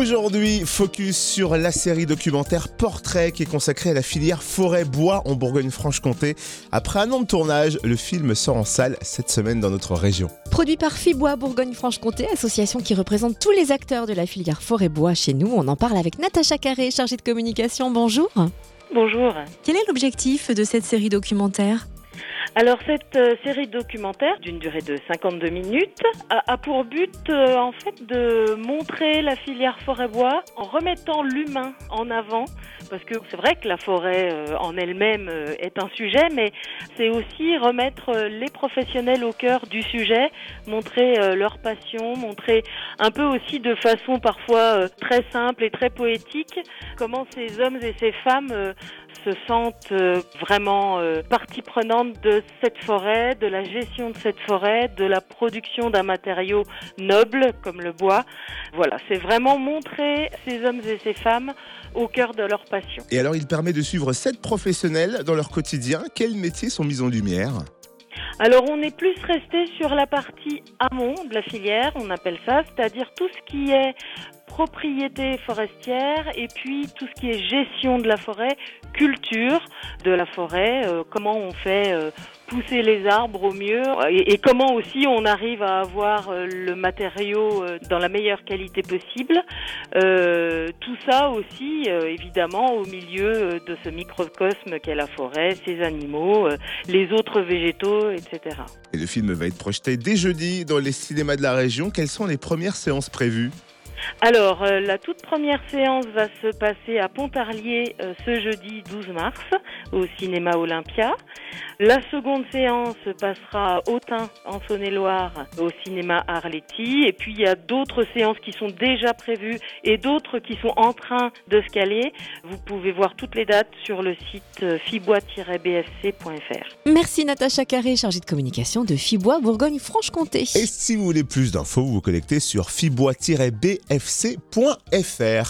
Aujourd'hui, focus sur la série documentaire Portrait qui est consacrée à la filière forêt-bois en Bourgogne-Franche-Comté. Après un an de tournage, le film sort en salle cette semaine dans notre région. Produit par Fibois Bourgogne-Franche-Comté, association qui représente tous les acteurs de la filière forêt-bois chez nous. On en parle avec Natacha Carré, chargée de communication. Bonjour. Bonjour. Quel est l'objectif de cette série documentaire? Alors cette euh, série documentaire d'une durée de 52 minutes a, pour but euh, en fait de montrer la filière forêt-bois en remettant l'humain en avant. Parce que c'est vrai que la forêt euh, en elle-même est un sujet mais c'est aussi remettre les professionnels au cœur du sujet, montrer leur passion, montrer un peu aussi de façon parfois très simple et très poétique comment ces hommes et ces femmes se sentent vraiment partie prenante de cette forêt, de la gestion de cette forêt, de la production d'un matériau noble comme le bois. Voilà, c'est vraiment montrer ces hommes et ces femmes au cœur de leur passion. Et alors, il permet de suivre sept professionnels dans leur quotidien. Quels métiers sont mis en lumière? Alors on est plus resté sur la partie amont de la filière, on appelle ça, c'est-à-dire tout ce qui est propriété forestière et puis tout ce qui est gestion de la forêt, culture de la forêt, euh, comment on fait euh, pousser les arbres au mieux et, et comment aussi on arrive à avoir euh, le matériau euh, dans la meilleure qualité possible. Euh, tout ça aussi euh, évidemment au milieu euh, de ce microcosme qu'est la forêt, ses animaux, euh, les autres végétaux, etc. Et le film va être projeté dès jeudi dans les cinémas de la région. Quelles sont les premières séances prévues? Alors, euh, la toute première séance va se passer à Pontarlier euh, ce jeudi 12 mars au cinéma Olympia. La seconde séance passera à Autun en Saône-et-Loire au cinéma Arletty. Et puis, il y a d'autres séances qui sont déjà prévues et d'autres qui sont en train de se caler. Vous pouvez voir toutes les dates sur le site euh, fibois-bfc.fr. Merci Natacha Carré, chargée de communication de Fibois Bourgogne-Franche-Comté. Et si vous voulez plus d'infos, vous vous connectez sur fibois-bfc.fr.